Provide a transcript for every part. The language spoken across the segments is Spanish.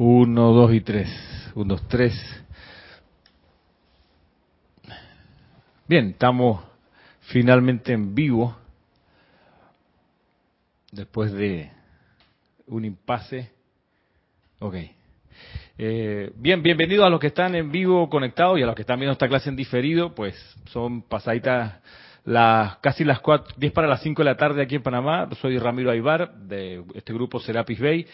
Uno, dos y tres. Uno, dos, tres. Bien, estamos finalmente en vivo. Después de un impasse. Ok. Eh, bien, bienvenidos a los que están en vivo conectados y a los que están viendo esta clase en diferido. Pues son pasaditas las casi las cuatro, 10 para las 5 de la tarde aquí en Panamá. Soy Ramiro Aybar de este grupo Serapis Bay.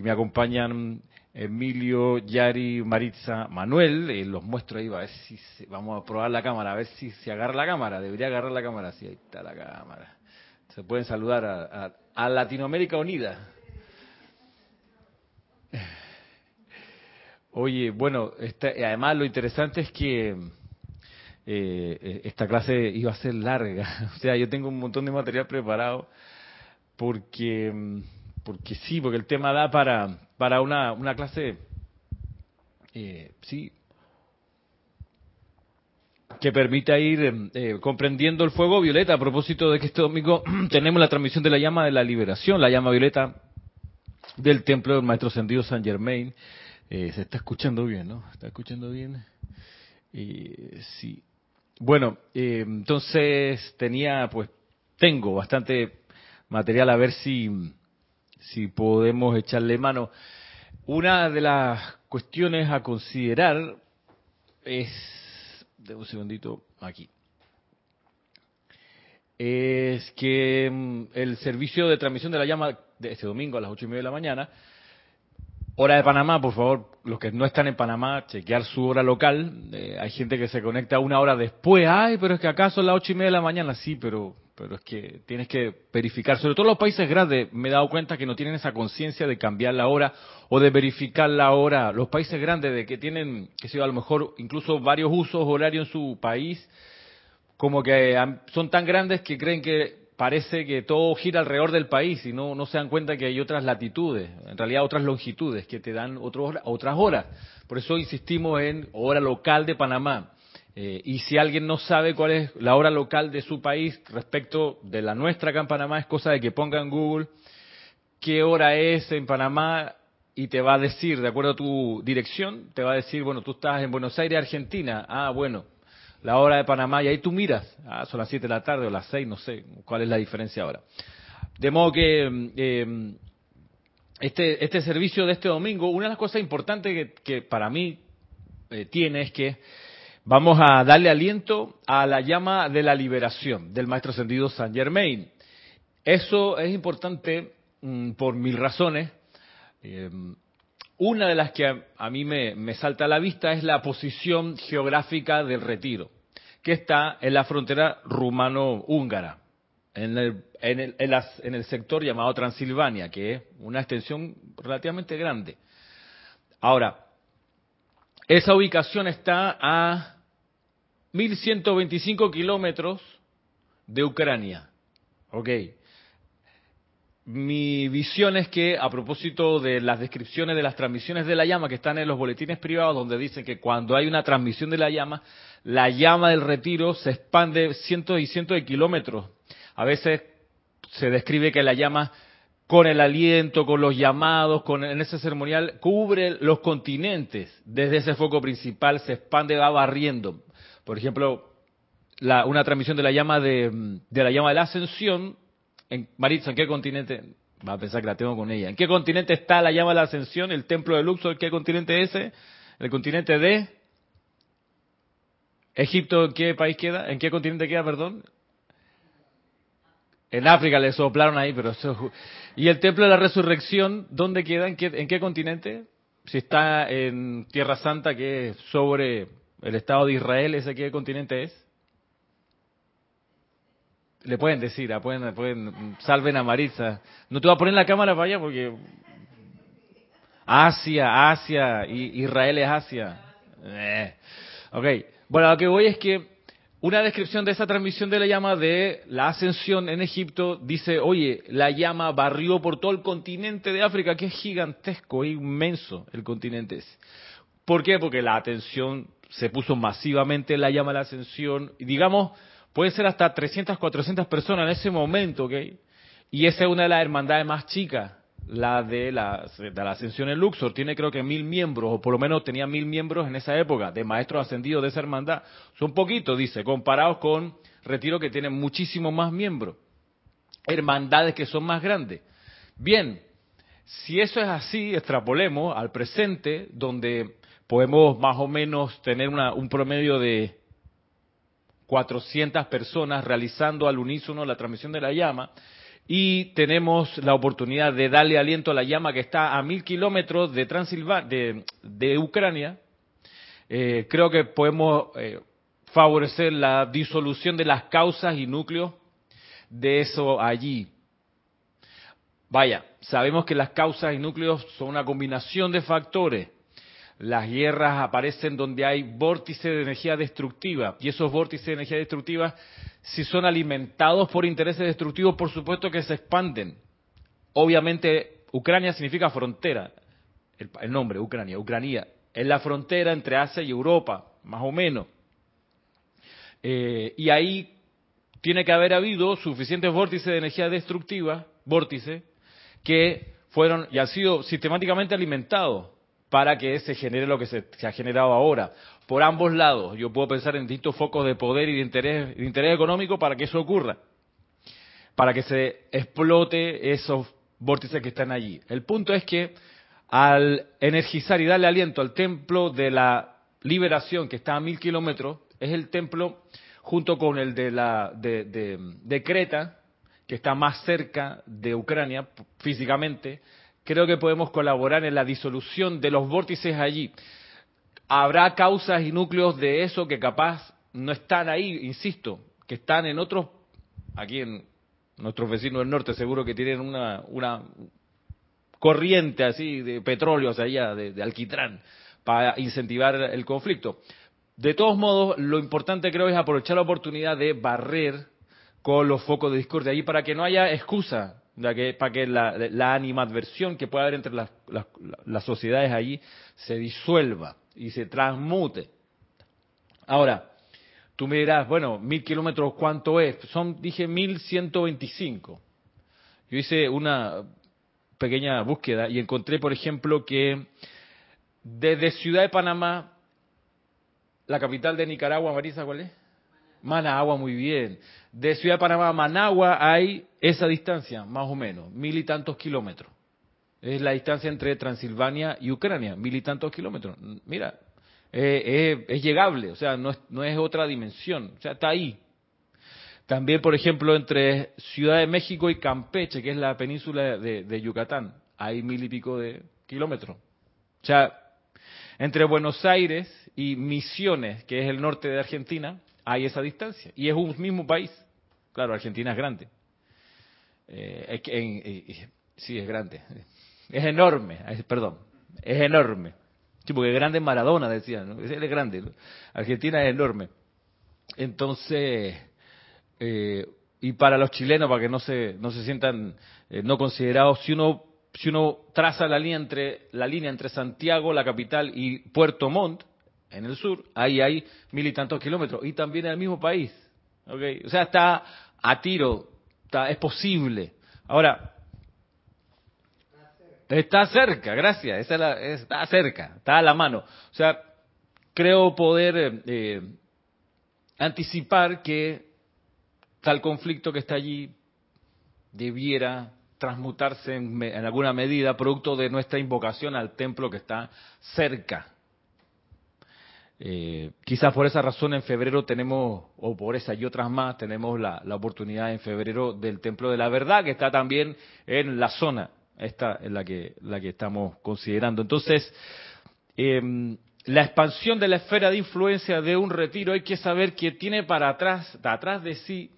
Me acompañan Emilio, Yari, Maritza, Manuel. Eh, los muestro ahí, a ver si vamos a probar la cámara, a ver si se agarra la cámara. Debería agarrar la cámara. Sí, ahí está la cámara. Se pueden saludar a, a Latinoamérica Unida. Oye, bueno, este, además lo interesante es que eh, esta clase iba a ser larga. O sea, yo tengo un montón de material preparado porque, porque sí, porque el tema da para, para una, una clase, eh, sí, que permita ir eh, comprendiendo el fuego violeta a propósito de que este domingo tenemos la transmisión de la llama de la liberación, la llama violeta del templo del Maestro Ascendido San Germain. Eh, se está escuchando bien, ¿no? ¿Está escuchando bien? Eh, sí. Bueno, eh, entonces tenía, pues, tengo bastante material a ver si, si podemos echarle mano. Una de las cuestiones a considerar es, de un segundito, aquí, es que mm, el servicio de transmisión de la llama de este domingo a las ocho y media de la mañana Hora de Panamá, por favor, los que no están en Panamá, chequear su hora local. Eh, hay gente que se conecta una hora después. Ay, pero es que acá son las ocho y media de la mañana. Sí, pero, pero es que tienes que verificar. Sobre todo los países grandes, me he dado cuenta que no tienen esa conciencia de cambiar la hora o de verificar la hora. Los países grandes, de que tienen, que sé a lo mejor incluso varios usos horarios en su país, como que son tan grandes que creen que parece que todo gira alrededor del país y no, no se dan cuenta que hay otras latitudes, en realidad otras longitudes que te dan otras horas. Por eso insistimos en hora local de Panamá. Eh, y si alguien no sabe cuál es la hora local de su país respecto de la nuestra acá en Panamá, es cosa de que ponga en Google qué hora es en Panamá y te va a decir, de acuerdo a tu dirección, te va a decir, bueno, tú estás en Buenos Aires, Argentina. Ah, bueno, la hora de Panamá, y ahí tú miras, ah, son las 7 de la tarde o las 6, no sé cuál es la diferencia ahora. De modo que eh, este, este servicio de este domingo, una de las cosas importantes que, para mí eh, tiene es que vamos a darle aliento a la llama de la liberación del Maestro Ascendido San Germain. Eso es importante mm, por mil razones. Eh, una de las que a, mí me, salta a la vista es la posición geográfica del retiro, que está en la frontera rumano-húngara, en el, en el sector llamado Transilvania, que es una extensión relativamente grande. Ahora, esa ubicación está a 1.125 kilómetros de Ucrania. Ok mi visión es que a propósito de las descripciones de las transmisiones de la llama que están en los boletines privados donde dicen que cuando hay una transmisión de la llama, la llama del retiro se expande cientos y cientos de kilómetros. A veces se describe que la llama con el aliento, con los llamados, con en ese ceremonial cubre los continentes. Desde ese foco principal se expande, va barriendo. Por ejemplo, una transmisión de la llama de, de la llama de la ascensión en, Maritza, ¿en qué continente? Va a pensar que la tengo con ella. ¿En qué continente está la llama de la ascensión, el templo de Luxor? ¿Qué continente es ese? El continente de Egipto, ¿en qué país queda? ¿En qué continente queda, perdón? En África le soplaron ahí, pero eso... ¿Y el templo de la resurrección, dónde queda? ¿En qué, en qué continente? Si está en Tierra Santa, que es sobre el Estado de Israel, ¿ese qué continente es? Le pueden decir, pueden, pueden, salven a Maritza. No te voy a poner la cámara para allá porque Asia, Asia, Israel es Asia. Eh. Ok, bueno, lo que voy es que una descripción de esa transmisión de la llama de la ascensión en Egipto dice, oye, la llama barrió por todo el continente de África, que es gigantesco, inmenso el continente ese. ¿Por qué? Porque la atención se puso masivamente en la llama de la ascensión, y digamos, Puede ser hasta 300, 400 personas en ese momento, ¿ok? Y esa es una de las hermandades más chicas la de la, de la ascensión en Luxor. Tiene creo que mil miembros, o por lo menos tenía mil miembros en esa época, de maestros ascendidos de esa hermandad. Son poquitos, dice, comparados con Retiro que tiene muchísimos más miembros. Hermandades que son más grandes. Bien, si eso es así, extrapolemos al presente, donde podemos más o menos tener un promedio de 400 personas realizando al unísono la transmisión de la llama y tenemos la oportunidad de darle aliento a la llama que está a mil kilómetros de, Transilvania, de, Ucrania. Eh, creo que podemos eh, favorecer la disolución de las causas y núcleos de eso allí. Vaya, sabemos que las causas y núcleos son una combinación de factores las guerras aparecen donde hay vórtices de energía destructiva y esos vórtices de energía destructiva, si son alimentados por intereses destructivos, por supuesto que se expanden. Obviamente, Ucrania significa frontera, el, nombre, Ucrania, Ucrania, es la frontera entre Asia y Europa, más o menos. Eh, y ahí tiene que haber habido suficientes vórtices de energía destructiva, vórtices, que fueron y han sido sistemáticamente alimentados para que se genere lo que se, ha generado ahora. Por ambos lados, yo puedo pensar en distintos focos de poder y de interés, de interés económico para que eso ocurra, para que se explote esos vórtices que están allí. El punto es que al energizar y darle aliento al templo de la liberación que está a mil kilómetros, es el templo junto con el de, la, de Creta, que está más cerca de Ucrania físicamente, creo que podemos colaborar en la disolución de los vórtices allí. Habrá causas y núcleos de eso que capaz no están ahí, insisto, que están en otros, aquí en nuestros vecinos del norte seguro que tienen una, una corriente así de petróleo hacia allá, de, de alquitrán, para incentivar el conflicto. De todos modos, lo importante creo es aprovechar la oportunidad de barrer con los focos de discordia allí para que no haya excusa para que la, animadversión que pueda haber entre las, sociedades allí se disuelva y se transmute. Ahora, tú me dirás, bueno, mil kilómetros, ¿cuánto es? Son, dije, mil ciento veinticinco. Yo hice una pequeña búsqueda y encontré, por ejemplo, que desde Ciudad de Panamá, la capital de Nicaragua, Marisa, ¿cuál es? Managua, muy bien. De Ciudad de Panamá a Managua hay esa distancia, más o menos, mil y tantos kilómetros. Es la distancia entre Transilvania y Ucrania, mil y tantos kilómetros. Mira, es llegable, o sea, no es, no es otra dimensión, o sea, está ahí. También, por ejemplo, entre Ciudad de México y Campeche, que es la península de, de Yucatán, hay mil y pico de kilómetros. O sea, entre Buenos Aires y Misiones, que es el norte de Argentina, hay esa distancia. Y es un mismo país. Claro, Argentina es grande. Eh, que eh, sí, es grande. Es enorme, perdón, es enorme. Sí, porque grande Maradona, decía, ¿no? Él es grande. Argentina es enorme. Entonces, eh, y para los chilenos, para que no se, no se sientan no considerados, si uno, si uno traza la línea entre, la línea entre Santiago, la capital, y Puerto Montt, en el sur, ahí hay mil y tantos kilómetros, y también en el mismo país. ¿okay? O sea, está a tiro, está, es posible. Ahora, está cerca, gracias, esa está cerca, está a la mano. O sea, creo poder eh, anticipar que tal conflicto que está allí debiera transmutarse en, en, alguna medida producto de nuestra invocación al templo que está cerca eh, quizás por esa razón en febrero tenemos, o por esa y otras más, tenemos la, oportunidad en febrero del Templo de la Verdad, que está también en la zona, esta en la que, la que estamos considerando. Entonces, em, la expansión de la esfera de influencia de un retiro hay que saber que tiene para atrás, atrás de sí,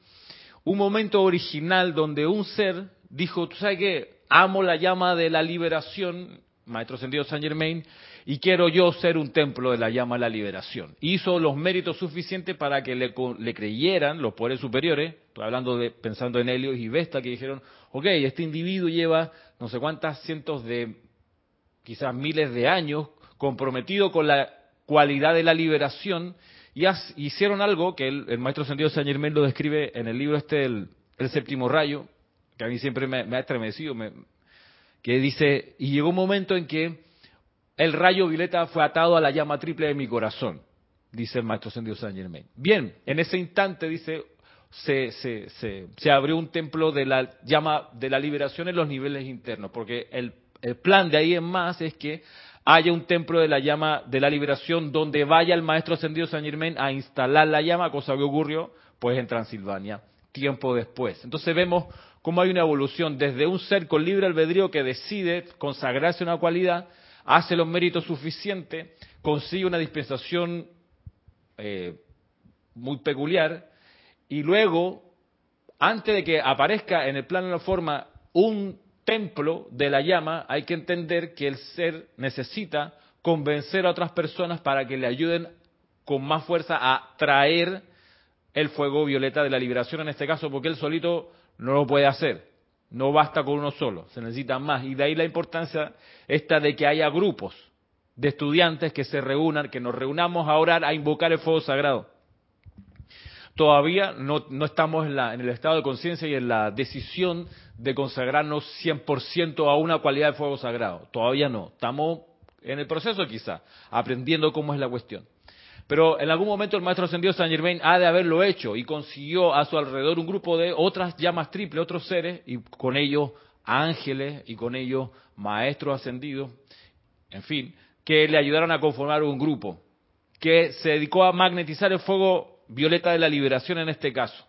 un momento original donde un ser dijo, tú sabes que amo la llama de la liberación, Maestro Sentido Saint Germain, y quiero yo ser un templo de la llama de la liberación. Hizo los méritos suficientes para que le, creyeran los poderes superiores, estoy hablando de, pensando en Helios y Vesta, que dijeron, ok, este individuo lleva no sé cuántas cientos de, quizás miles de años comprometido con la cualidad de la liberación, y hicieron algo que el, maestro Sentido Saint Germain lo describe en el libro este, el, séptimo rayo, que a mí siempre me, ha estremecido, me, que dice, y llegó un momento en que el rayo violeta fue atado a la llama triple de mi corazón, dice el maestro Ascendido Saint Germain. Bien, en ese instante, dice, se, se, se, se, abrió un templo de la llama de la liberación en los niveles internos, porque el, el plan de ahí en más es que haya un templo de la llama de la liberación donde vaya el maestro ascendido San Germain a instalar la llama, cosa que ocurrió pues en Transilvania tiempo después. Entonces vemos cómo hay una evolución desde un ser con libre albedrío que decide consagrarse a una cualidad, hace los méritos suficientes, consigue una dispensación eh, muy peculiar y luego, antes de que aparezca en el plano de la forma un templo de la llama, hay que entender que el ser necesita convencer a otras personas para que le ayuden con más fuerza a traer el fuego violeta de la liberación en este caso, porque él solito no lo puede hacer. No basta con uno solo, se necesita más. Y de ahí la importancia esta de que haya grupos de estudiantes que se reúnan, que nos reunamos a orar, a invocar el fuego sagrado. Todavía no, no estamos en, la, en el estado de conciencia y en la decisión de consagrarnos 100% a una cualidad de fuego sagrado. Todavía no. Estamos en el proceso quizá, aprendiendo cómo es la cuestión. Pero en algún momento el maestro ascendido San Germain ha de haberlo hecho y consiguió a su alrededor un grupo de otras llamas triples, otros seres, y con ellos ángeles y con ellos maestros ascendidos, en fin, que le ayudaron a conformar un grupo que se dedicó a magnetizar el fuego violeta de la liberación en este caso.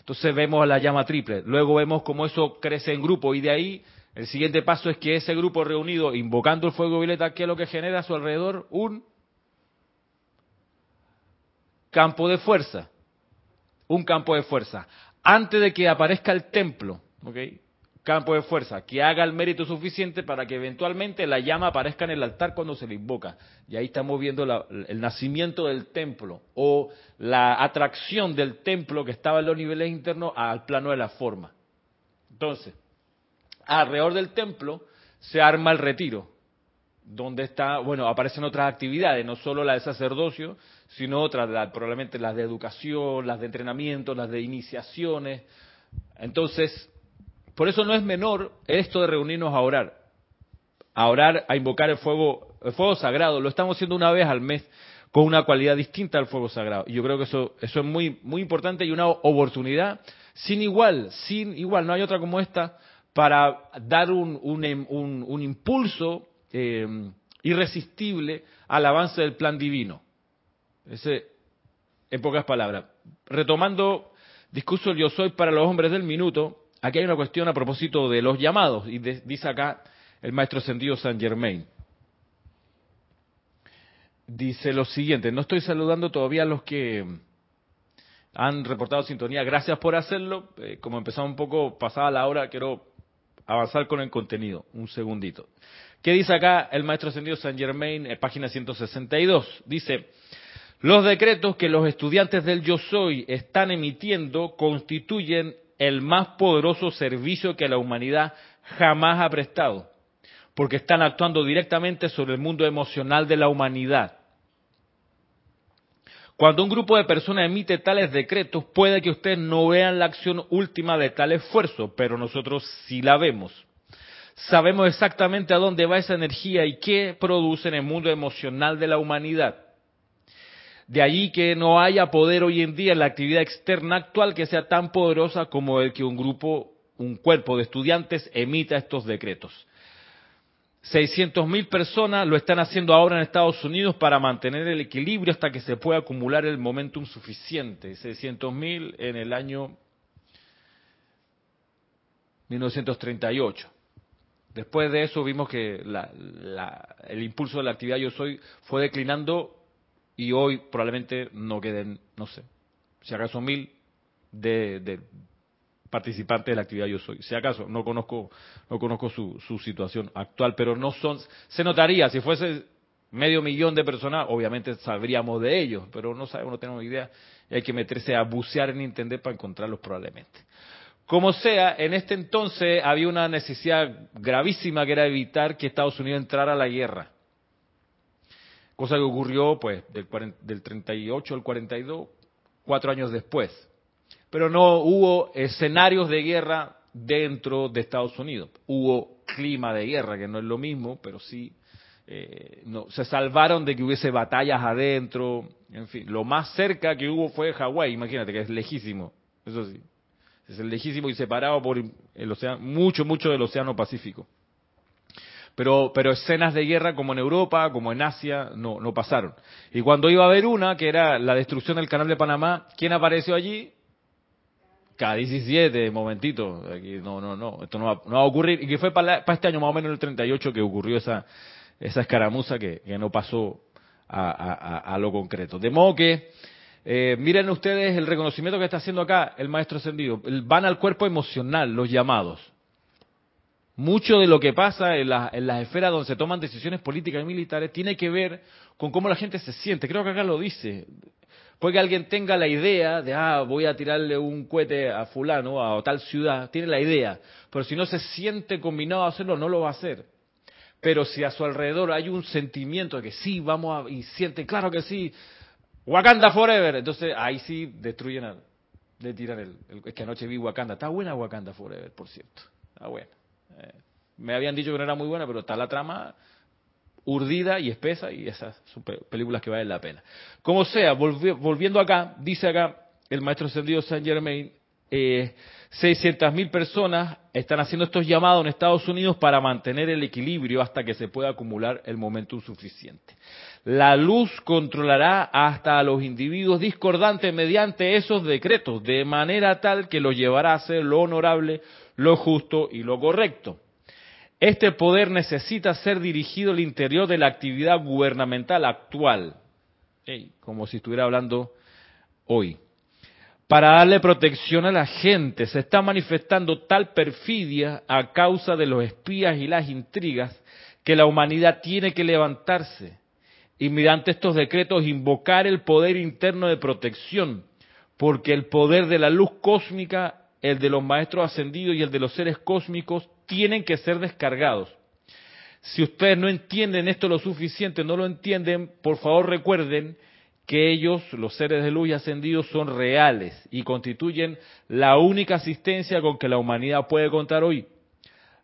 Entonces vemos la llama triple. Luego vemos cómo eso crece en grupo y de ahí el siguiente paso es que ese grupo reunido invocando el fuego violeta, ¿qué es lo que genera a su alrededor? Un campo de fuerza. Un campo de fuerza. Antes de que aparezca el templo, ¿ok? campo de fuerza, que haga el mérito suficiente para que eventualmente la llama aparezca en el altar cuando se le invoca. Y ahí estamos viendo el nacimiento del templo o la atracción del templo que estaba en los niveles internos al plano de la forma. Entonces, alrededor del templo se arma el retiro, donde está, bueno, aparecen otras actividades, no solo la de sacerdocio, sino otras, probablemente las de educación, las de entrenamiento, las de iniciaciones. Entonces, por eso no es menor esto de reunirnos a orar, a orar, a invocar el fuego, el fuego sagrado. Lo estamos haciendo una vez al mes con una cualidad distinta al fuego sagrado. Y yo creo que eso, es muy, muy importante y una oportunidad sin igual, sin igual, no hay otra como esta para dar un, un, un, impulso eh, irresistible al avance del plan divino. Ese, en pocas palabras. Retomando discurso yo soy para los hombres del minuto, aquí hay una cuestión a propósito de los llamados, y dice acá el maestro ascendido San Germain. Dice lo siguiente, no estoy saludando todavía a los que han reportado sintonía, gracias por hacerlo. Eh, como empezamos un poco pasada la hora, quiero avanzar con el contenido, un segundito. ¿Qué dice acá el maestro ascendido San Germain, página 162? Dice, los decretos que los estudiantes del Yo Soy están emitiendo constituyen el más poderoso servicio que la humanidad jamás ha prestado, porque están actuando directamente sobre el mundo emocional de la humanidad. Cuando un grupo de personas emite tales decretos, puede que ustedes no vean la acción última de tal esfuerzo, pero nosotros sí la vemos. Sabemos exactamente a dónde va esa energía y qué produce en el mundo emocional de la humanidad. De allí que no haya poder hoy en día en la actividad externa actual que sea tan poderosa como el que un grupo, un cuerpo de estudiantes emita estos decretos. 600.000 personas lo están haciendo ahora en Estados Unidos para mantener el equilibrio hasta que se pueda acumular el momentum suficiente. 600.000 en el año 1938. Después de eso vimos que el impulso de la actividad Yo Soy fue declinando y hoy probablemente no queden, no sé, si acaso mil de, participantes de la actividad Yo Soy. Si acaso, no conozco, no conozco su, su situación actual, pero no son, se notaría, si fuese medio millón de personas, obviamente sabríamos de ellos, pero no sabemos, no tenemos idea, hay que meterse a bucear en Internet para encontrarlos probablemente. Como sea, en este entonces había una necesidad gravísima que era evitar que Estados Unidos entrara a la guerra cosa que ocurrió pues del, del 38 al 42, cuatro años después. Pero no hubo escenarios de guerra dentro de Estados Unidos. Hubo clima de guerra, que no es lo mismo, pero sí eh, no, se salvaron de que hubiese batallas adentro, en fin, lo más cerca que hubo fue Hawái, imagínate que es lejísimo, eso sí, es lejísimo y separado por el océano, mucho, mucho del océano Pacífico. Pero, pero escenas de guerra como en Europa, como en Asia, no, no pasaron. Y cuando iba a haber una, que era la destrucción del canal de Panamá, ¿quién apareció allí? K-17, momentito, aquí, no, no, no, esto no va, no va, a ocurrir, y que fue para, para este año más o menos el 38 que ocurrió esa, esa escaramuza que, no pasó a, lo concreto. De modo que, eh, miren ustedes el reconocimiento que está haciendo acá el maestro ascendido. Van al cuerpo emocional los llamados. Mucho de lo que pasa en, en las esferas donde se toman decisiones políticas y militares tiene que ver con cómo la gente se siente. Creo que acá lo dice. Puede que alguien tenga la idea de, ah, voy a tirarle un cohete a fulano, a tal ciudad, tiene la idea, pero si no se siente combinado a hacerlo, no lo va a hacer. Pero si a su alrededor hay un sentimiento de que sí, vamos a, y siente, claro que sí, Wakanda Forever, entonces ahí sí destruyen, a, le tiran el, Es que anoche vi Wakanda, está buena Wakanda Forever, por cierto, está buena. Eh, me habían dicho que no era muy buena, pero está la trama urdida y espesa y esas son películas que valen la pena. Como sea, volviendo acá, dice acá el maestro ascendido Saint Germain, eh, 600.000 personas están haciendo estos llamados en Estados Unidos para mantener el equilibrio hasta que se pueda acumular el momentum suficiente. La luz controlará hasta a los individuos discordantes mediante esos decretos, de manera tal que los llevará a hacer lo honorable, lo justo y lo correcto. Este poder necesita ser dirigido al interior de la actividad gubernamental actual, como si estuviera hablando hoy para darle protección a la gente. Se está manifestando tal perfidia a causa de los espías y las intrigas que la humanidad tiene que levantarse y mediante estos decretos invocar el poder interno de protección, porque el poder de la luz cósmica, el de los maestros ascendidos y el de los seres cósmicos tienen que ser descargados. Si ustedes no entienden esto lo suficiente, no lo entienden, por favor recuerden que ellos, los seres de luz y ascendidos, son reales y constituyen la única asistencia con que la humanidad puede contar hoy.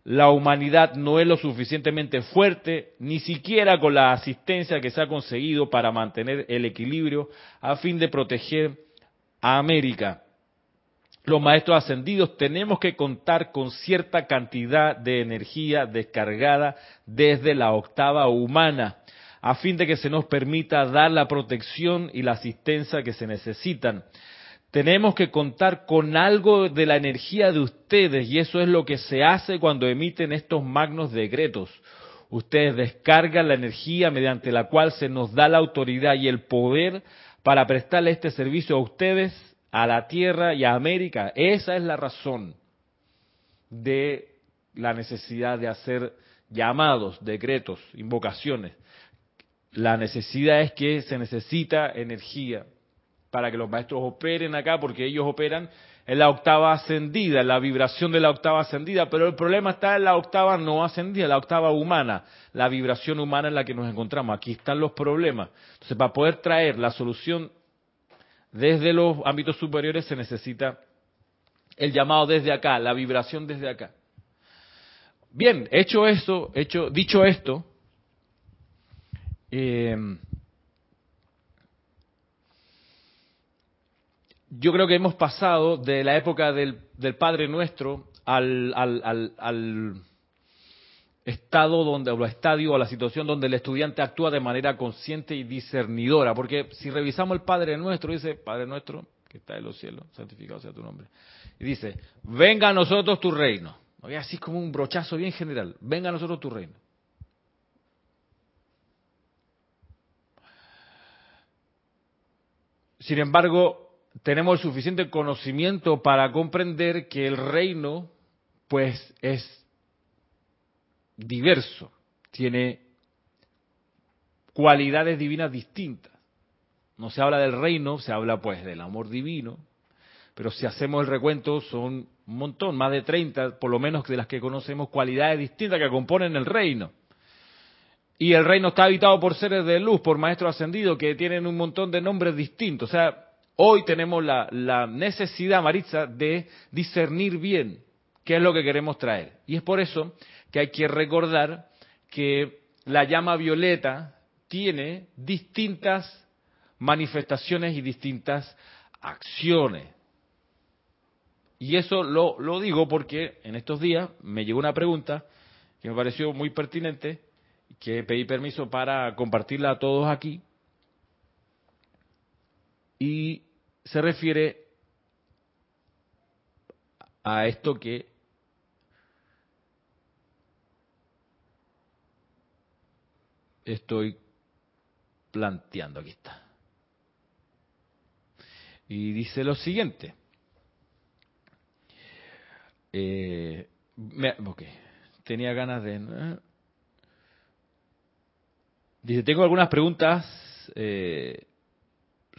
La humanidad no es lo suficientemente fuerte, ni siquiera con la asistencia que se ha conseguido para mantener el equilibrio a fin de proteger a América. Los maestros ascendidos tenemos que contar con cierta cantidad de energía descargada desde la octava humana a fin de que se nos permita dar la protección y la asistencia que se necesitan. Tenemos que contar con algo de la energía de ustedes y eso es lo que se hace cuando emiten estos magnos decretos. Ustedes descargan la energía mediante la cual se nos da la autoridad y el poder para prestarle este servicio a ustedes, a la Tierra y a América. Esa es la razón de la necesidad de hacer llamados, decretos, invocaciones. La necesidad es que se necesita energía para que los maestros operen acá, porque ellos operan en la octava ascendida, en la vibración de la octava ascendida, pero el problema está en la octava no ascendida, la octava humana, la vibración humana en la que nos encontramos. Aquí están los problemas. Entonces, para poder traer la solución desde los ámbitos superiores se necesita el llamado desde acá, la vibración desde acá. Bien, hecho esto, hecho, dicho esto, eh, yo creo que hemos pasado de la época del, Padre Nuestro al, estado donde, o estadio, o la situación donde el estudiante actúa de manera consciente y discernidora. Porque si revisamos el Padre Nuestro, dice, Padre Nuestro, que está en los cielos, santificado sea tu nombre. Y dice, venga a nosotros tu reino. Así como un brochazo bien general, venga a nosotros tu reino. Sin embargo, tenemos el suficiente conocimiento para comprender que el reino, pues, es diverso, tiene cualidades divinas distintas. No se habla del reino, se habla pues del amor divino, pero si hacemos el recuento son un montón, más de 30, por lo menos de las que conocemos, cualidades distintas que componen el reino. Y el reino está habitado por seres de luz, por maestros ascendidos que tienen un montón de nombres distintos. O sea, hoy tenemos la, necesidad, Maritza, de discernir bien ¿Qué es lo que queremos traer? Y es por eso que hay que recordar que la llama violeta tiene distintas manifestaciones y distintas acciones. Y eso lo, lo, digo porque en estos días me llegó una pregunta que me pareció muy pertinente, que pedí permiso para compartirla a todos aquí, y se refiere a esto que estoy planteando. Aquí está. Y dice lo siguiente. Eh, ok, tenía ganas de... Dice, tengo algunas preguntas eh,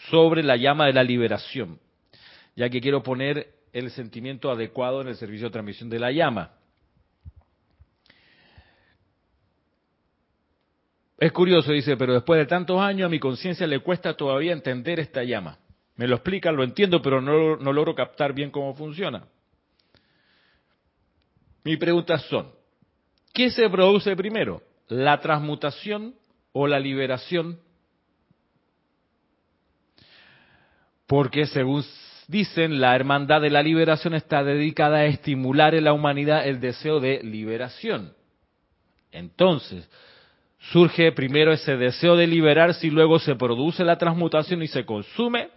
sobre la llama de la liberación, ya que quiero poner el sentimiento adecuado en el servicio de transmisión de la llama. Es curioso, dice, pero después de tantos años a mi conciencia le cuesta todavía entender esta llama. Me lo explican, lo entiendo, pero no, no logro captar bien cómo funciona. Mis preguntas son, ¿qué se produce primero? ¿La transmutación o la liberación? Porque según dicen, la hermandad de la liberación está dedicada a estimular en la humanidad el deseo de liberación. Entonces, surge primero ese deseo de liberarse y luego se produce la transmutación y se consume,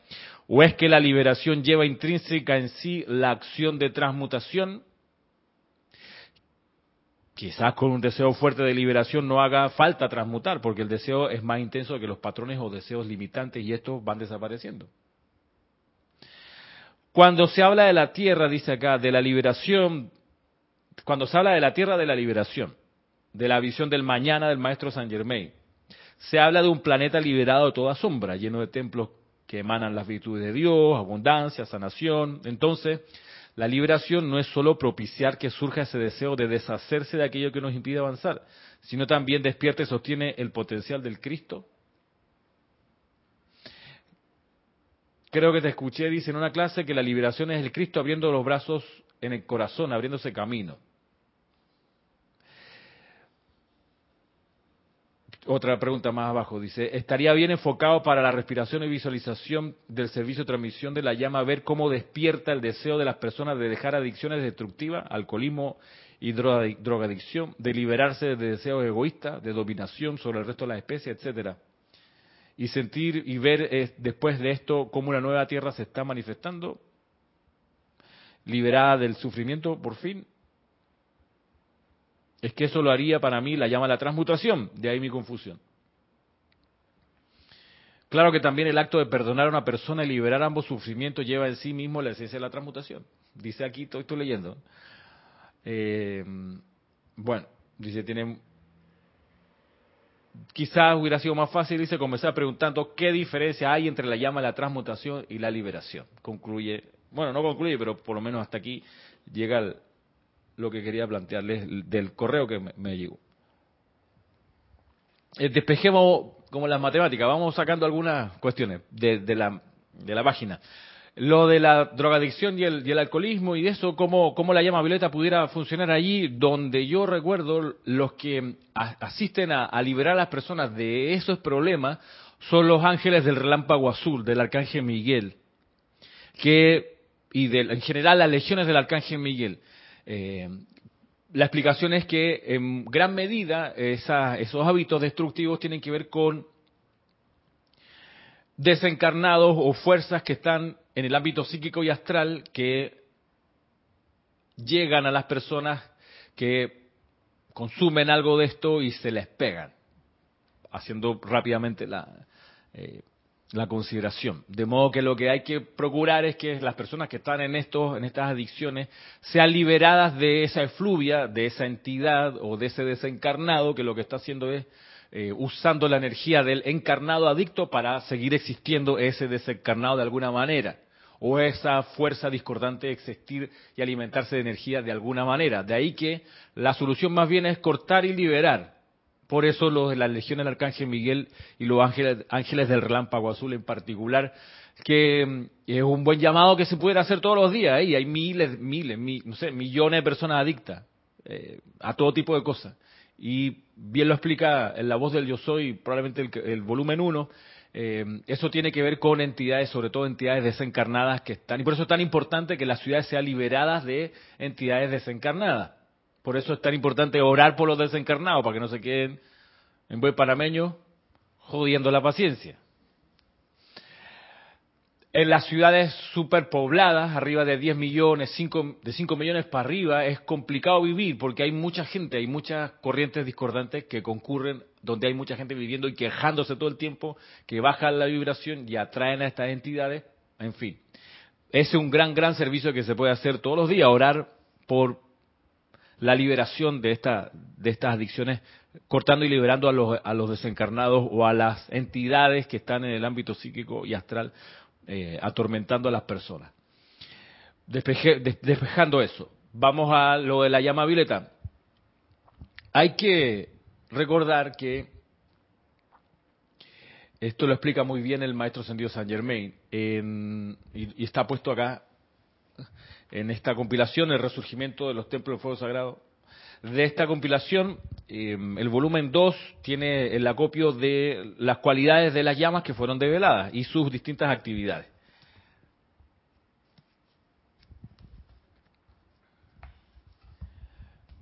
o es que la liberación lleva intrínseca en sí la acción de transmutación. Quizás con un deseo fuerte de liberación no haga falta transmutar, porque el deseo es más intenso que los patrones o deseos limitantes y estos van desapareciendo. Cuando se habla de la tierra, dice acá, de la liberación, cuando se habla de la tierra de la liberación, de la visión del mañana del maestro Saint Germain. Se habla de un planeta liberado de toda sombra, lleno de templos que emanan las virtudes de Dios, abundancia, sanación. Entonces, la liberación no es solo propiciar que surja ese deseo de deshacerse de aquello que nos impide avanzar, sino también despierta y sostiene el potencial del Cristo. Creo que te escuché, dice en una clase, que la liberación es el Cristo abriendo los brazos en el corazón, abriéndose camino. Otra pregunta más abajo dice, ¿estaría bien enfocado para la respiración y visualización del servicio de transmisión de la llama ver cómo despierta el deseo de las personas de dejar adicciones destructivas, alcoholismo y drogadicción, de liberarse de deseos egoístas, de dominación sobre el resto de las especies, etcétera? Y sentir y ver eh, después de esto cómo una nueva tierra se está manifestando, liberada del sufrimiento por fin, es que eso lo haría para mí, la llama la transmutación, de ahí mi confusión. Claro que también el acto de perdonar a una persona y liberar ambos sufrimientos lleva en sí mismo la esencia de la transmutación. Dice aquí, estoy, estoy leyendo. Eh, bueno, dice, tiene... Quizás hubiera sido más fácil, dice, comenzar preguntando qué diferencia hay entre la llama de la transmutación y la liberación. Concluye, bueno, no concluye, pero por lo menos hasta aquí llega el, lo que quería plantearles del correo que me, llegó. Eh, despejemos como las matemáticas, vamos sacando algunas cuestiones de, la, de la página. Lo de la drogadicción y el, alcoholismo y eso, cómo, cómo, la llama violeta pudiera funcionar allí, donde yo recuerdo los que asisten a, a liberar a las personas de esos problemas son los ángeles del relámpago azul, del arcángel Miguel, que y de, en general las legiones del arcángel Miguel eh, la explicación es que en gran medida esos hábitos destructivos tienen que ver con desencarnados o fuerzas que están en el ámbito psíquico y astral que llegan a las personas que consumen algo de esto y se les pegan, haciendo rápidamente la, eh, la consideración. De modo que lo que hay que procurar es que las personas que están en estos, en estas adicciones, sean liberadas de esa efluvia, de esa entidad o de ese desencarnado que lo que está haciendo es eh, usando la energía del encarnado adicto para seguir existiendo ese desencarnado de alguna manera. O esa fuerza discordante de existir y alimentarse de energía de alguna manera. De ahí que la solución más bien es cortar y liberar Por eso los de la Legión del Arcángel Miguel y los ángeles, del Relámpago Azul en particular, que mm, es un buen llamado que se puede hacer todos los días. y hay miles, miles, no sé, millones de personas adictas eh, a todo tipo de cosas. Y bien lo explica en la voz del Yo Soy, probablemente el, el volumen 1, eh, eso tiene que ver con entidades, sobre todo entidades desencarnadas que están, y por eso es tan importante que las ciudades sean liberadas de entidades desencarnadas. Por eso es tan importante orar por los desencarnados, para que no se queden en buen panameño jodiendo la paciencia. En las ciudades superpobladas, arriba de 10 millones, de 5 millones para arriba, es complicado vivir porque hay mucha gente, hay muchas corrientes discordantes que concurren donde hay mucha gente viviendo y quejándose todo el tiempo, que bajan la vibración y atraen a estas entidades. En fin, ese es un gran, gran servicio que se puede hacer todos los días, orar por la liberación de, esta, de estas adicciones, cortando y liberando a los, a los desencarnados o a las entidades que están en el ámbito psíquico y astral eh, atormentando a las personas. despejando eso, vamos a lo de la llama violeta. Hay que recordar que esto lo explica muy bien el maestro Sendido San Germain y, está puesto acá en esta compilación, el resurgimiento de los templos de fuego sagrado. De esta compilación, em, el volumen 2 tiene el acopio de las cualidades de las llamas que fueron develadas y sus distintas actividades.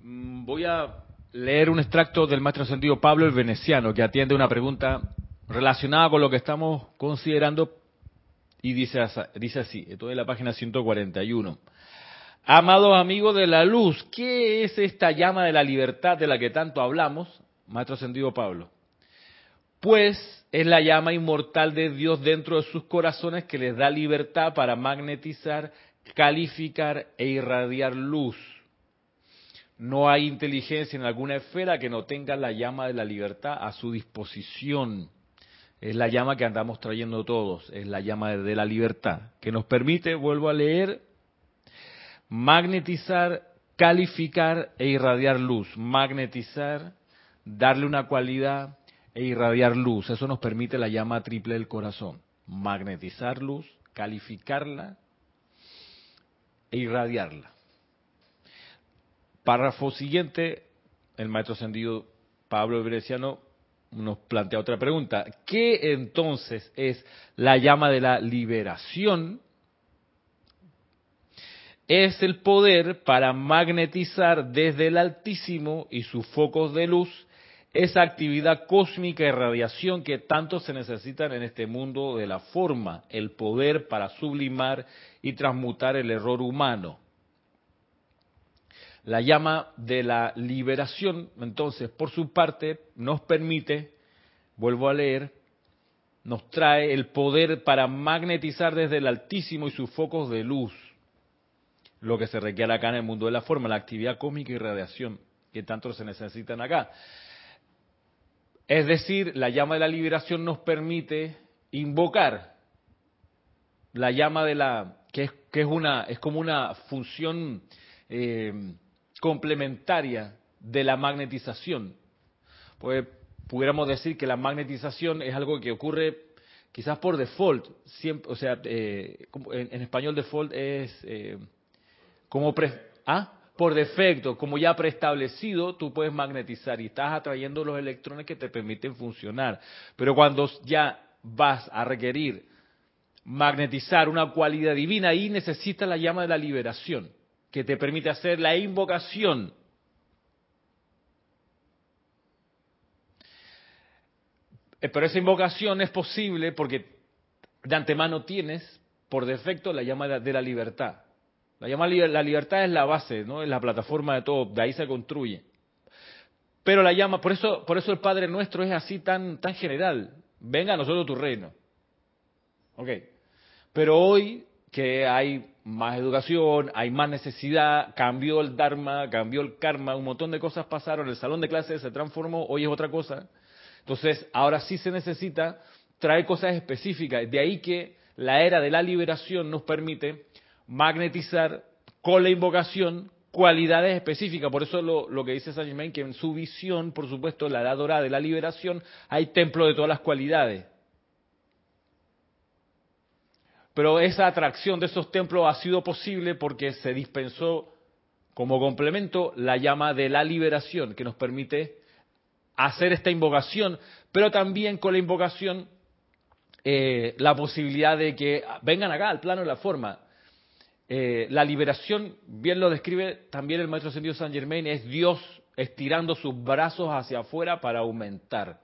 Mm, voy a leer un extracto del maestro sentido Pablo el Veneciano, que atiende una pregunta relacionada con lo que estamos considerando y dice, dice así, esto es la página 141. Amados amigos de la luz, ¿qué es esta llama de la libertad de la que tanto hablamos? Maestro Ascendido Pablo. Pues es la llama inmortal de Dios dentro de sus corazones que les da libertad para magnetizar, calificar e irradiar luz. No hay inteligencia en alguna esfera que no tenga la llama de la libertad a su disposición. Es la llama que andamos trayendo todos, es la llama de la libertad, que nos permite, vuelvo a leer, magnetizar, calificar e irradiar luz. Magnetizar, darle una cualidad e irradiar luz. Eso nos permite la llama triple del corazón. Magnetizar luz, calificarla e irradiarla. Párrafo siguiente, el maestro ascendido Pablo Veneciano nos plantea otra pregunta. ¿Qué entonces es la llama de la liberación? Es el poder para magnetizar desde el Altísimo y sus focos de luz esa actividad cósmica y radiación que tanto se necesitan en este mundo de la forma, el poder para sublimar y transmutar el error humano. La llama de la liberación, entonces, por su parte, nos permite, vuelvo a leer, nos trae el poder para magnetizar desde el Altísimo y sus focos de luz lo que se requiere acá en el mundo de la forma, la actividad cósmica y radiación que tanto se necesitan acá. Es decir, la llama de la liberación nos permite invocar la llama de la que es, que es una es como una función eh, complementaria de la magnetización. Pues pudiéramos decir que la magnetización es algo que ocurre quizás por default, o sea, eh, en, español default es eh, como ¿ah? por defecto, como ya preestablecido, tú puedes magnetizar y estás atrayendo los electrones que te permiten funcionar. Pero cuando ya vas a requerir magnetizar una cualidad divina, ahí necesitas la llama de la liberación, que te permite hacer la invocación. Eh, pero esa invocación es posible porque de antemano tienes por defecto la llama de la libertad. La llama la libertad es la base, ¿no? Es la plataforma de todo, de ahí se construye. Pero la llama, por eso, por eso el Padre nuestro es así tan, tan general. Venga a nosotros tu reino. Ok. Pero hoy que hay más educación, hay más necesidad, cambió el Dharma, cambió el karma, un montón de cosas pasaron, el salón de clases se transformó, hoy es otra cosa. Entonces, ahora sí se necesita traer cosas específicas. De ahí que la era de la liberación nos permite magnetizar con la invocación cualidades específicas. Por eso lo, que dice Saint Germain, que en su visión, por supuesto, la edad dorada de la liberación, hay templo de todas las cualidades. Pero esa atracción de esos templos ha sido posible porque se dispensó como complemento la llama de la liberación, que nos permite hacer esta invocación, pero también con la invocación eh, la posibilidad de que vengan acá al plano de la forma. Eh, la liberación, bien lo describe también el maestro ascendido San Germain, es Dios estirando sus brazos hacia afuera para aumentar.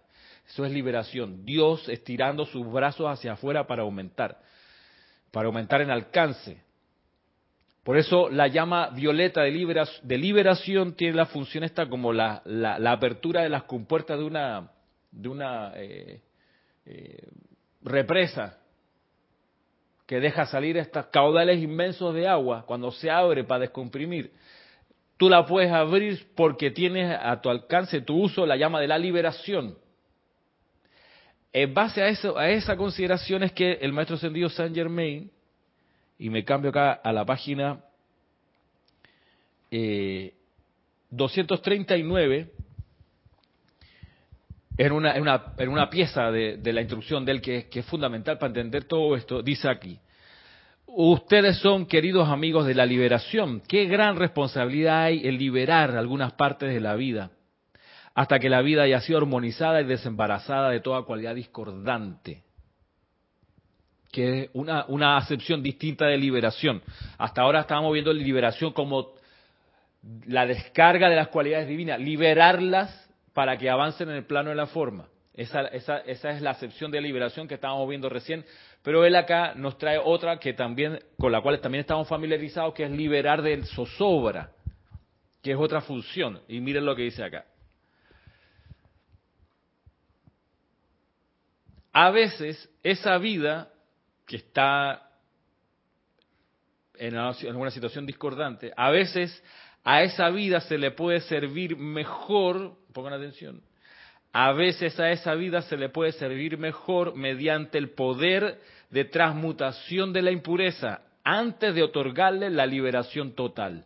Eso es liberación. Dios estirando sus brazos hacia afuera para aumentar, para aumentar en alcance. Por eso la llama violeta de, liberación tiene la función esta como la, apertura de las compuertas de una, de una eh, eh, represa que deja salir estos caudales inmensos de agua cuando se abre para descomprimir. Tú la puedes abrir porque tienes a tu alcance, tu uso, la llama de la liberación. En base a, eso, a esa consideración es que el maestro ascendido Saint Germain y me cambio acá a la página 239, eh, en una, en una, en una pieza de, la instrucción de él que, es fundamental para entender todo esto, dice aquí, ustedes son queridos amigos de la liberación, qué gran responsabilidad hay en liberar algunas partes de la vida, hasta que la vida haya sido armonizada y desembarazada de toda cualidad discordante que es una, una acepción distinta de liberación. Hasta ahora estábamos viendo liberación como la descarga de las cualidades divinas, liberarlas para que avancen en el plano de la forma. Esa, esa, esa es la acepción de liberación que estábamos viendo recién, pero él acá nos trae otra que también, con la cual también estamos familiarizados, que es liberar del zozobra, que es otra función. Y miren lo que dice acá. A veces esa vida que está en alguna situación discordante, a veces a esa vida se le puede servir mejor, pongan atención, a veces a esa vida se le puede servir mejor mediante el poder de transmutación de la impureza antes de otorgarle la liberación total.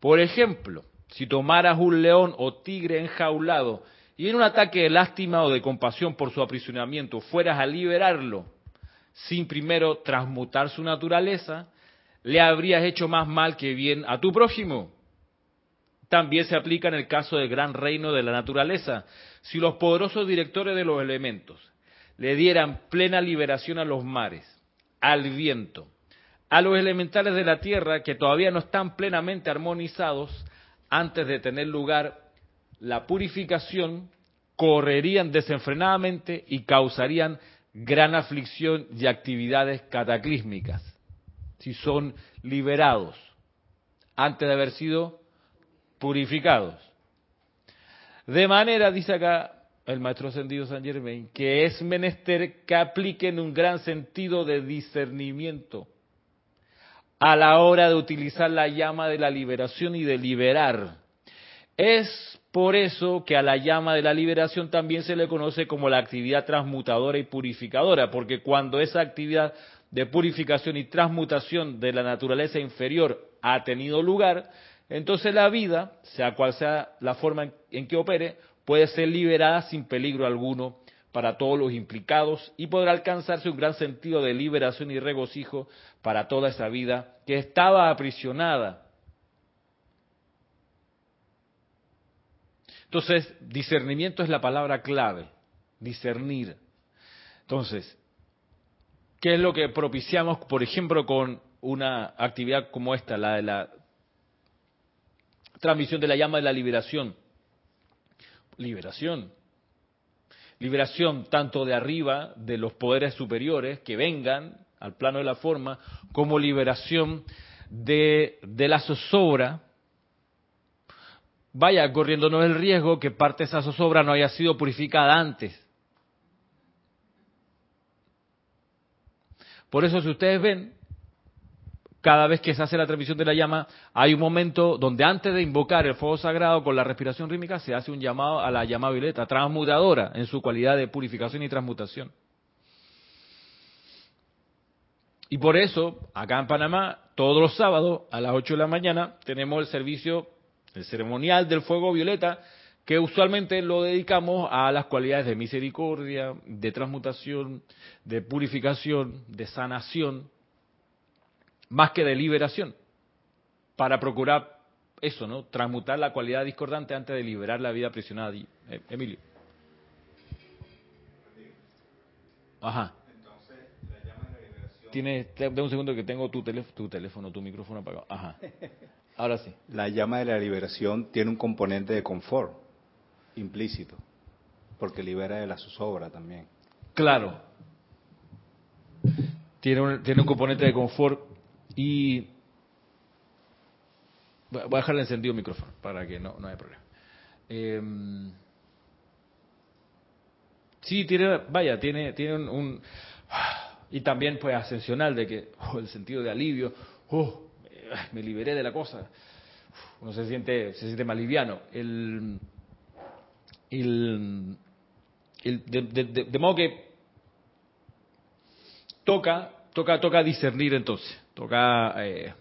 Por ejemplo, si tomaras un león o tigre enjaulado y en un ataque de lástima o de compasión por su aprisionamiento fueras a liberarlo, sin primero transmutar su naturaleza, le habrías hecho más mal que bien a tu prójimo. También se aplica en el caso del gran reino de la naturaleza. Si los poderosos directores de los elementos le dieran plena liberación a los mares, al viento, a los elementales de la tierra que todavía no están plenamente armonizados, antes de tener lugar la purificación, correrían desenfrenadamente y causarían gran aflicción y actividades cataclísmicas, si son liberados antes de haber sido purificados. De manera, dice acá el maestro ascendido San Germain, que es menester que apliquen un gran sentido de discernimiento a la hora de utilizar la llama de la liberación y de liberar. Es por eso que a la llama de la liberación también se le conoce como la actividad transmutadora y purificadora, porque cuando esa actividad de purificación y transmutación de la naturaleza inferior ha tenido lugar, entonces la vida, sea cual sea la forma en que opere, puede ser liberada sin peligro alguno para todos los implicados y podrá alcanzarse un gran sentido de liberación y regocijo para toda esa vida que estaba aprisionada Entonces, discernimiento es la palabra clave, discernir. Entonces, ¿qué es lo que propiciamos, por ejemplo, con una actividad como esta, la de la transmisión de la llama de la liberación? Liberación. Liberación tanto de arriba, de los poderes superiores que vengan al plano de la forma, como liberación de, de la zozobra vaya corriéndonos el riesgo que parte de esa zozobra no haya sido purificada antes. Por eso si ustedes ven, cada vez que se hace la transmisión de la llama, hay un momento donde antes de invocar el fuego sagrado con la respiración rítmica se hace un llamado a la llama violeta, transmutadora en su cualidad de purificación y transmutación. Y por eso, acá en Panamá, todos los sábados a las 8 de la mañana tenemos el servicio, el ceremonial del fuego violeta, que usualmente lo dedicamos a las cualidades de misericordia, de transmutación, de purificación, de sanación, más que de liberación, para procurar eso, ¿no? Transmutar la cualidad discordante antes de liberar la vida aprisionada. Eh, Emilio. Ajá. Tiene, de un segundo que tengo tu, teléfono, tu teléfono, tu micrófono apagado. Ajá. Ahora sí. La llama de la liberación tiene un componente de confort implícito, porque libera de la zozobra también. Claro. Tiene un, tiene un componente de confort y... Voy a dejarle encendido el micrófono para que no, no haya problema. Eh, sí, tiene, vaya, tiene, tiene un y también pues ascensional de que oh, el sentido de alivio, oh, me liberé de la cosa. Uno se siente, se siente más liviano. El, el, de, modo que toca, toca, toca discernir entonces, toca, eh,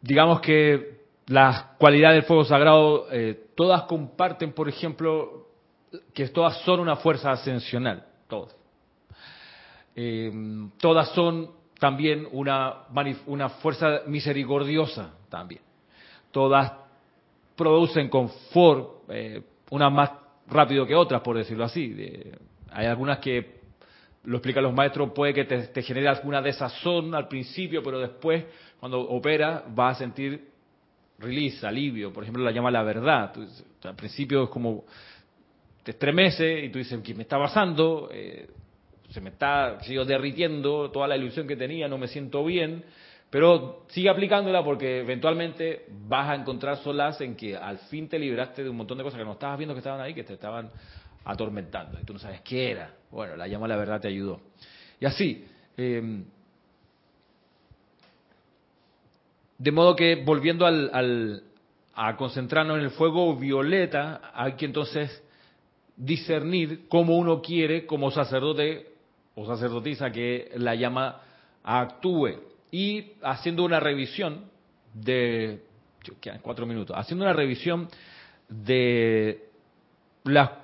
digamos que las cualidades del fuego sagrado, eh, todas comparten, por ejemplo, que todas son una fuerza ascensional, todas. Eh, todas son también una, una fuerza misericordiosa también. Todas producen confort, unas más rápido que otras, por decirlo así. hay algunas que, lo explican los maestros, puede que te, genere alguna desazón al principio, pero después, cuando opera, vas a sentir release, alivio. Por ejemplo, la llama la verdad. al principio es como te estremece y tú dices, ¿qué me está pasando? Eh, se me está, sigo derritiendo toda la ilusión que tenía, no me siento bien, pero sigue aplicándola porque eventualmente vas a encontrar solas en que al fin te libraste de un montón de cosas que no estabas viendo que estaban ahí, que te estaban atormentando y tú no sabes qué era. Bueno, la llama la verdad te ayudó. Y así, em, de modo que volviendo al, al, a concentrarnos en el fuego violeta, hay que entonces discernir cómo uno quiere como sacerdote o sacerdotisa que la llama actúe. Y haciendo una revisión de, quedan cuatro minutos, haciendo una revisión de las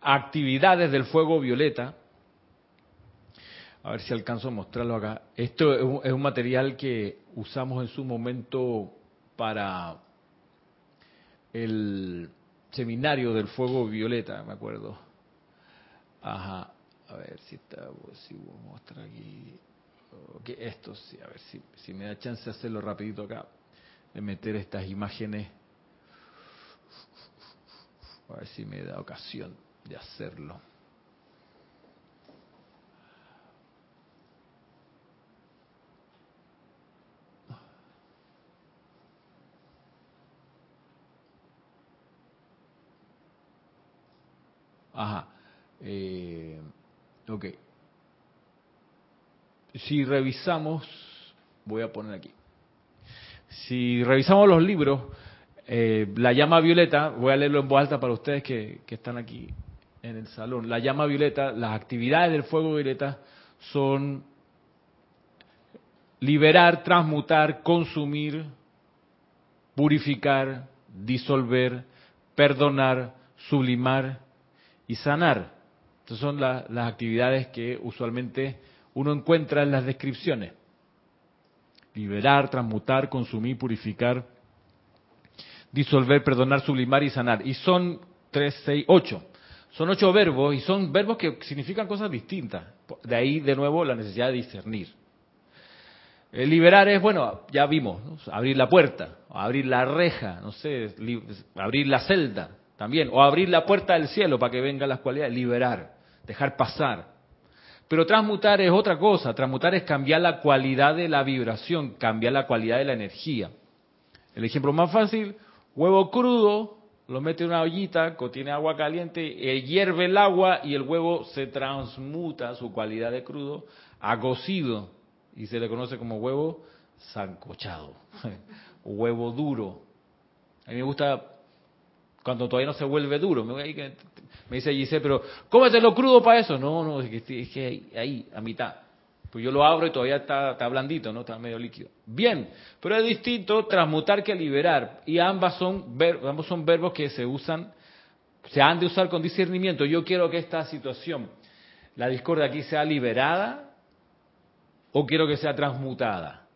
actividades del fuego violeta, a ver si alcanzo a mostrarlo acá. Esto es un material que usamos en su momento para el seminario del fuego violeta, me acuerdo. Ajá, a ver si está, si voy a mostrar aquí. Okay, esto sí, a ver si, si me da chance de hacerlo rapidito acá, de meter estas imágenes. A ver si me da ocasión de hacerlo. Ajá. Eh, ok. Si revisamos, voy a poner aquí. Si revisamos los libros, eh, la llama violeta, voy a leerlo en voz alta para ustedes que, que están aquí en el salón. La llama violeta, las actividades del fuego violeta son liberar, transmutar, consumir, purificar, disolver, perdonar, sublimar y sanar. Estas son las actividades que usualmente uno encuentra en las descripciones. Liberar, transmutar, consumir, purificar, disolver, perdonar, sublimar y sanar. Y son tres, seis, ocho. Son ocho verbos y son verbos que significan cosas distintas. De ahí, de nuevo, la necesidad de discernir. El liberar es, bueno, ya vimos, abrir la puerta, abrir la reja, no sé, abrir la celda, también, o abrir la puerta del cielo para que vengan las cualidades, liberar, dejar pasar. Pero transmutar es otra cosa, transmutar es cambiar la cualidad de la vibración, cambiar la cualidad de la energía. El ejemplo más fácil, huevo crudo, lo mete en una ollita, contiene agua caliente, eh, hierve el agua y el huevo se transmuta su cualidad de crudo a cocido y se le conoce como huevo sancochado, huevo duro. A mí me gusta cuando todavía no se vuelve duro, Me dice Giselle, pero cómetelo crudo para eso. No, no, es que, es que ahí, a mitad. Pues yo lo abro y todavía está, blandito, ¿no? Está medio líquido. Bien, pero es distinto transmutar que liberar. Y ambas son, ambos son verbos que se usan, se han de usar con discernimiento. Yo quiero que esta situación, la discordia aquí sea liberada o quiero que sea transmutada.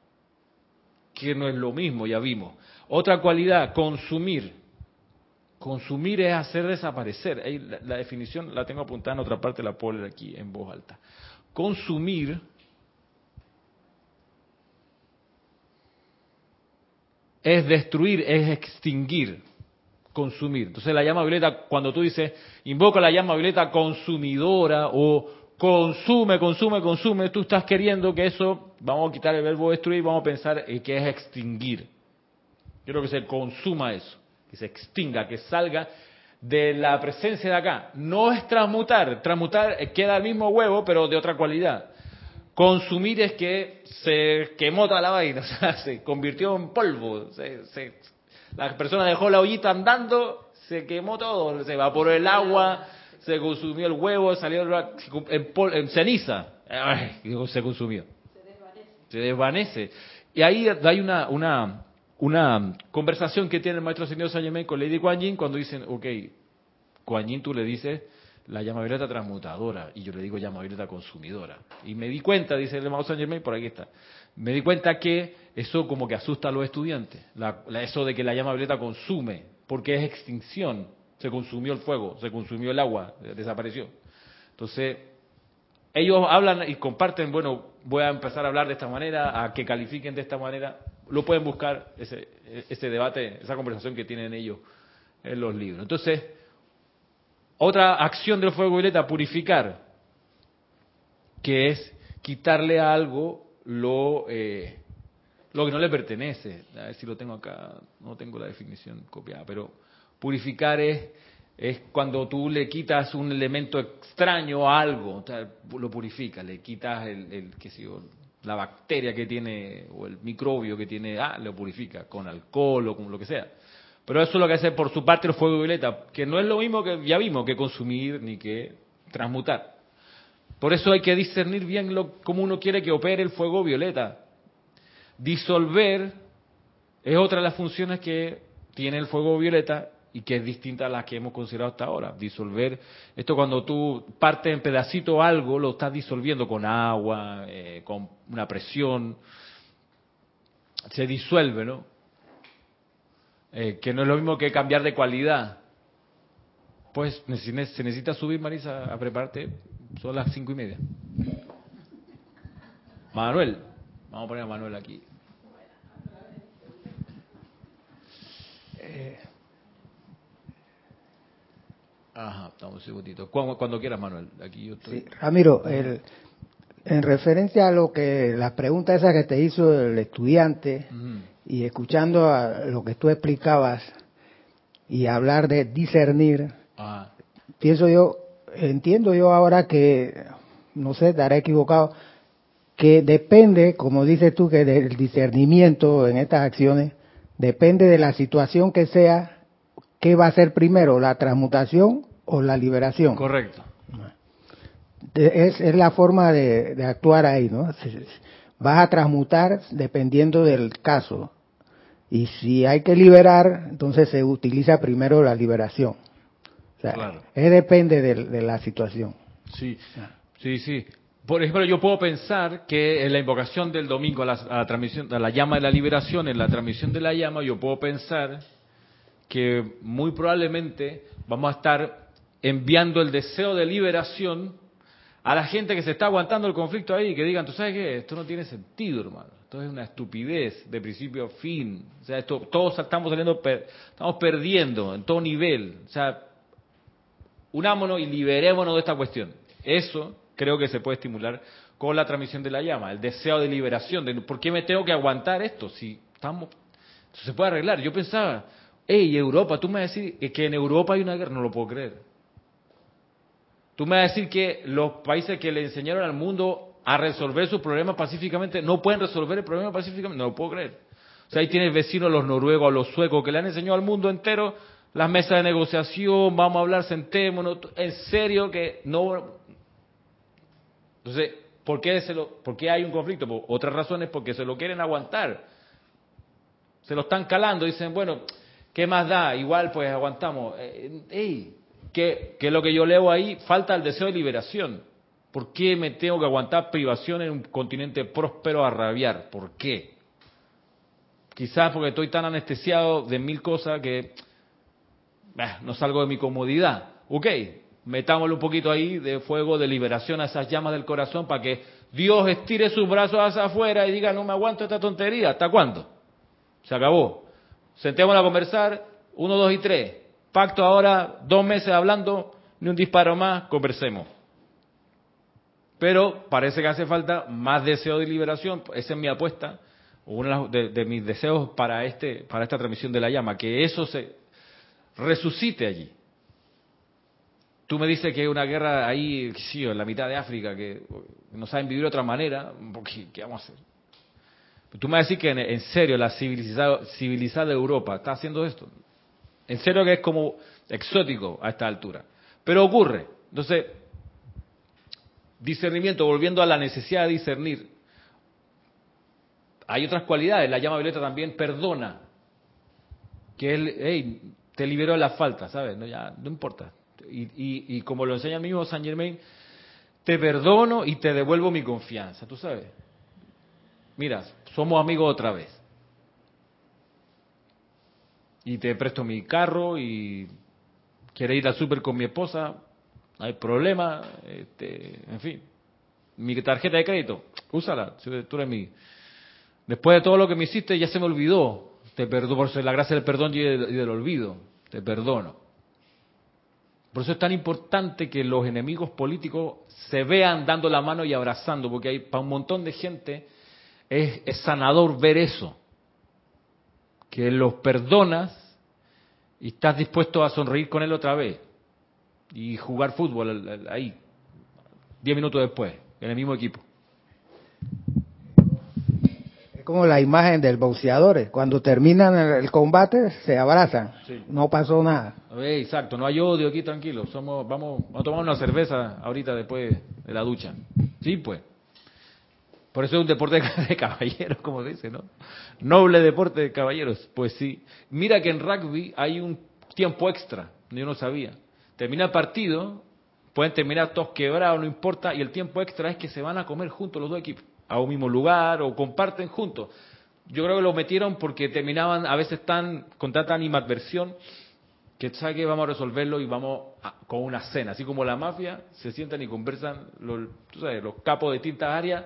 Que no es lo mismo, ya vimos. Otra cualidad, consumir. Consumir es hacer desaparecer. La, la, definición la tengo apuntada en otra parte, la puedo aquí en voz alta. Consumir es destruir, es extinguir, consumir. Entonces la llama violeta, cuando tú dices, invoca la llama violeta consumidora o consume, consume, consume, tú estás queriendo que eso, vamos a quitar el verbo destruir, vamos a pensar que es extinguir. Quiero que se consuma eso, que se extinga, que salga de la presencia de acá. No es transmutar, transmutar queda el mismo huevo, pero de otra cualidad. Consumir es que se quemó toda la vaina, o sea, se convirtió en polvo. Se, la persona dejó la ollita andando, se quemó todo, se evaporó el agua, se consumió el huevo, salió en, en ceniza. Se consumió. Se desvanece. Se. Y ahí hay una, una, una conversación que tiene el maestro señor Saint con Lady Kuan Yin cuando dicen, ok, Kuan Yin tú le dices la llama violeta transmutadora y yo le digo llama violeta consumidora. Y me di cuenta, dice el hermano San Germain, por aquí está, me di cuenta que eso como que asusta a los estudiantes, eso de que la llama violeta consume, porque es extinción, se consumió el fuego, se consumió el agua, desapareció. Entonces, ellos hablan y comparten, bueno, voy a empezar a hablar de esta manera, a que califiquen de esta manera, lo pueden buscar, ese, ese debate, esa conversación que tienen ellos en los libros. Entonces, otra acción del fuego violeta, purificar, que es quitarle a algo lo, eh, lo que no le pertenece. A ver si lo tengo acá, no tengo la definición copiada, pero purificar es, es cuando tú le quitas un elemento extraño a algo, o sea, lo purifica, le quitas el, el qué sé yo, la bacteria que tiene o el microbio que tiene, ah, lo purifica con alcohol o con lo que sea. Pero eso es lo que hace por su parte el fuego violeta, que no es lo mismo que ya vimos que consumir ni que transmutar. Por eso hay que discernir bien lo, cómo uno quiere que opere el fuego violeta. Disolver es otra de las funciones que tiene el fuego violeta y que es distinta a las que hemos considerado hasta ahora. Disolver, esto cuando tú partes en pedacito algo, lo estás disolviendo con agua, eh, con una presión, se disuelve, ¿no? Eh, que no es lo mismo que cambiar de cualidad. Pues se necesita subir, Marisa, a prepararte. Son las cinco y media. Manuel, vamos a poner a Manuel aquí. Eh, ajá, estamos un segundito. Cuando, quieras, Manuel. Aquí yo estoy. Ramiro, en referencia a lo que la pregunta esa que te hizo el estudiante, y escuchando a lo que tú explicabas y hablar de discernir, pienso yo, entiendo yo ahora que, no sé, estaré equivocado, que depende, como dices tú, que del discernimiento en estas acciones, depende de la situación que sea, qué va a ser primero, la transmutación o la liberación. Correcto. Es, es la forma de, de actuar ahí, ¿no? Vas a transmutar dependiendo del caso. Y si hay que liberar, entonces se utiliza primero la liberación. O sea, depende de, la situación. Sí, sí, sí. Por ejemplo, yo puedo pensar que en la invocación del domingo a la, transmisión, a la llama de la liberación, en la transmisión de la llama, yo puedo pensar que muy probablemente vamos a estar enviando el deseo de liberación a la gente que se está aguantando el conflicto ahí, que digan, tú sabes qué, esto no tiene sentido, hermano es una estupidez de principio a fin. O sea, esto, todos estamos saliendo, estamos perdiendo en todo nivel. O sea, unámonos y liberémonos de esta cuestión. Eso creo que se puede estimular con la transmisión de la llama, el deseo de liberación. De, ¿Por qué me tengo que aguantar esto? Si estamos, se puede arreglar. Yo pensaba, hey, Europa, tú me vas a decir que en Europa hay una guerra, no lo puedo creer. Tú me vas a decir que los países que le enseñaron al mundo a resolver sus problemas pacíficamente, no pueden resolver el problema pacíficamente, no lo puedo creer. O sea, ahí tienes vecinos los noruegos, los suecos, que le han enseñado al mundo entero las mesas de negociación, vamos a hablar, sentémonos, en serio que no... Entonces, ¿por qué, se lo, ¿por hay un conflicto? Por otras razones, porque se lo quieren aguantar. Se lo están calando, dicen, bueno, ¿qué más da? Igual pues aguantamos. Eh, ey, ¿qué, ¿Qué es lo que yo leo ahí? Falta el deseo de liberación. ¿Por qué me tengo que aguantar privación en un continente próspero a rabiar? ¿Por qué? Quizás porque estoy tan anestesiado de mil cosas que no salgo de mi comodidad. Ok, metámosle un poquito ahí de fuego, de liberación a esas llamas del corazón para que Dios estire sus brazos hacia afuera y diga, no me aguanto esta tontería. ¿Hasta cuándo? Se acabó. Sentémonos a conversar, uno, dos y tres. Pacto ahora, dos meses hablando, ni un disparo más, conversemos. Pero parece que hace falta más deseo de liberación. Esa es mi apuesta, uno de, de mis deseos para, este, para esta transmisión de la llama, que eso se, resucite allí. Tú me dices que hay una guerra ahí, sí, en la mitad de África, que no saben vivir de otra manera, ¿qué vamos a hacer? Tú me vas a decir que en, serio la civilizada, civilizada Europa está haciendo esto. En serio que es como exótico a esta altura. Pero ocurre. Entonces, discernimiento, volviendo a la necesidad de discernir. Hay otras cualidades. La llama violeta también perdona. Que es, hey, te liberó de la falta, ¿sabes? No, ya, no importa. Y, como lo enseña el mismo Saint Germain, te perdono y te devuelvo mi confianza, tú sabes. Mira, somos amigos otra vez. Y te presto mi carro y quieres ir al súper con mi esposa, no hay problema, este, en fin. Mi tarjeta de crédito, úsala, tú eres mi... Después de todo lo que me hiciste ya se me olvidó, te perdono por la gracia del perdón y del, olvido. Te perdono. Por eso es tan importante que los enemigos políticos se vean dando la mano y abrazando, porque hay, para un montón de gente es, sanador ver eso. Que los perdonas y estás dispuesto a sonreír con él otra vez y jugar fútbol ahí, diez minutos después, en el mismo equipo como la imagen del boxeador. Cuando terminan el, combate, se abrazan. No pasó nada. exacto, no hay odio aquí, tranquilo. Somos, vamos, a tomar una cerveza ahorita después de la ducha. Sí, pues. Por eso es un deporte de caballeros, como dice, ¿no? Noble deporte de caballeros. Pues sí. Mira que en rugby hay un tiempo extra. Yo no sabía. Termina el partido, pueden terminar todos quebrados, no importa, y el tiempo extra es que se van a comer juntos los dos equipos a un mismo lugar o comparten juntos. Yo creo que lo metieron porque terminaban a veces tan con tanta animadversión que sabe que vamos a resolverlo y vamos con una cena, así como la mafia se sientan y conversan los, sabes, los capos de distintas áreas,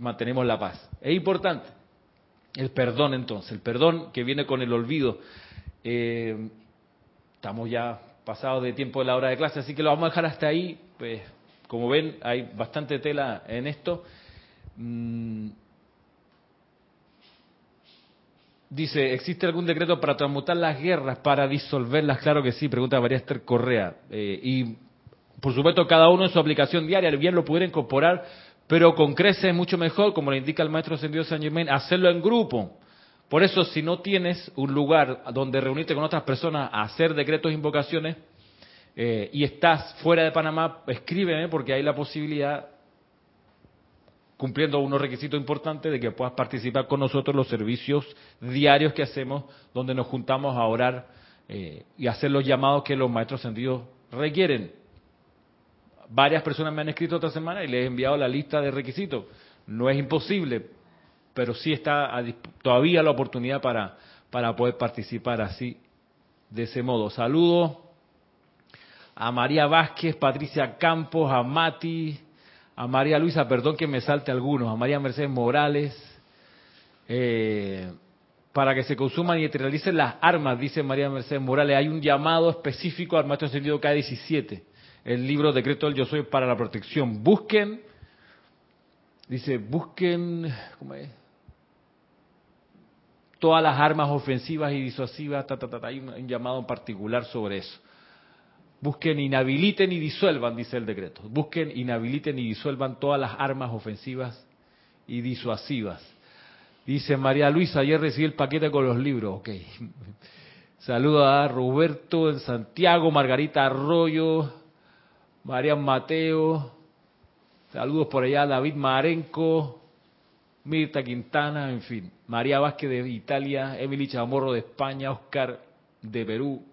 mantenemos la paz. Es importante el perdón entonces, el perdón que viene con el olvido. Eh, estamos ya pasados de tiempo de la hora de clase, así que lo vamos a dejar hasta ahí. Pues como ven, hay bastante tela en esto. Mm. Dice, ¿existe algún decreto para transmutar las guerras, para disolverlas? Claro que sí, pregunta María Esther Correa. Eh, y por supuesto, cada uno en su aplicación diaria, bien lo pudiera incorporar, pero con crece es mucho mejor, como le indica el maestro Ascendido San Germain, hacerlo en grupo. Por eso, si no tienes un lugar donde reunirte con otras personas a hacer decretos e invocaciones, eh, y estás fuera de Panamá, escríbeme porque hay la posibilidad cumpliendo unos requisitos importantes de que puedas participar con nosotros los servicios diarios que hacemos, donde nos juntamos a orar eh, y hacer los llamados que los maestros sentidos requieren. Varias personas me han escrito esta semana y les he enviado la lista de requisitos. No es imposible, pero sí está todavía la oportunidad para, para poder participar así, de ese modo. Saludos a María Vázquez, Patricia Campos, a Mati, a María Luisa, perdón que me salte algunos, a María Mercedes Morales, eh, para que se consuman y neutralicen las armas, dice María Mercedes Morales. Hay un llamado específico al maestro sentido K17, el libro Decreto del Yo Soy para la protección. Busquen, dice, busquen, ¿cómo es? Todas las armas ofensivas y disuasivas, hay un llamado en particular sobre eso. Busquen, inhabiliten y disuelvan, dice el decreto. Busquen, inhabiliten y disuelvan todas las armas ofensivas y disuasivas. Dice María Luisa, ayer recibí el paquete con los libros. Ok. Saludos a Roberto en Santiago, Margarita Arroyo, Marian Mateo. Saludos por allá David Marenco, Mirta Quintana, en fin. María Vázquez de Italia, Emily Chamorro de España, Oscar de Perú,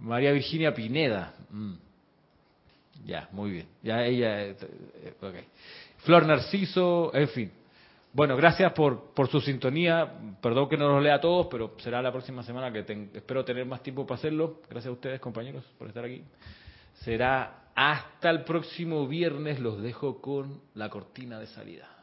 María Virginia Pineda. Mm. Ya, muy bien. Ya ella. Eh, okay. Flor Narciso, en fin. Bueno, gracias por, por su sintonía. Perdón que no los lea a todos, pero será la próxima semana que espero tener más tiempo para hacerlo. Gracias a ustedes, compañeros, por estar aquí. Será hasta el próximo viernes. Los dejo con la cortina de salida.